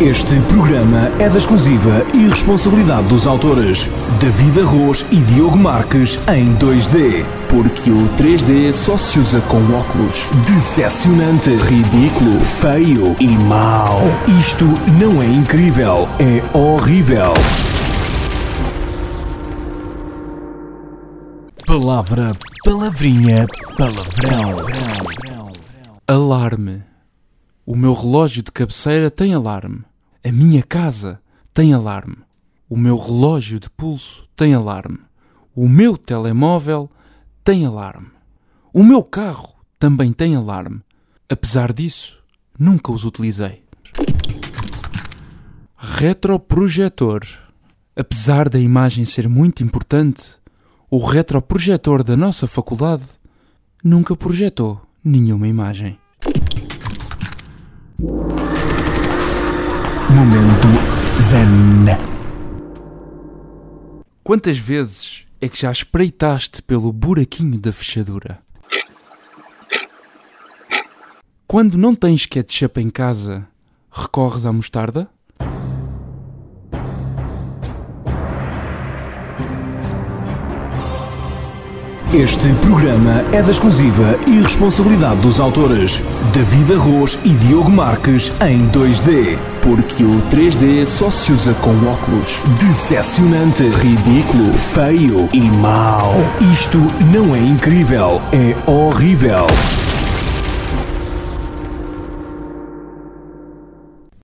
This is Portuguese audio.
Este programa é da exclusiva e responsabilidade dos autores David Arroz e Diogo Marques em 2D. Porque o 3D só se usa com óculos. Decepcionante, ridículo, feio e mau. Isto não é incrível, é horrível. Palavra, palavrinha, palavrão. Alarme. O meu relógio de cabeceira tem alarme. A minha casa tem alarme. O meu relógio de pulso tem alarme. O meu telemóvel tem alarme. O meu carro também tem alarme. Apesar disso, nunca os utilizei. Retroprojetor. Apesar da imagem ser muito importante, o retroprojetor da nossa faculdade nunca projetou nenhuma imagem. Momento Zen. Quantas vezes é que já espreitaste pelo buraquinho da fechadura? Quando não tens ketchup em casa, recorres à mostarda? Este programa é da exclusiva e responsabilidade dos autores David Arroz e Diogo Marques em 2D. Porque o 3D só se usa com óculos. Decepcionante, ridículo, feio e mau. Isto não é incrível, é horrível.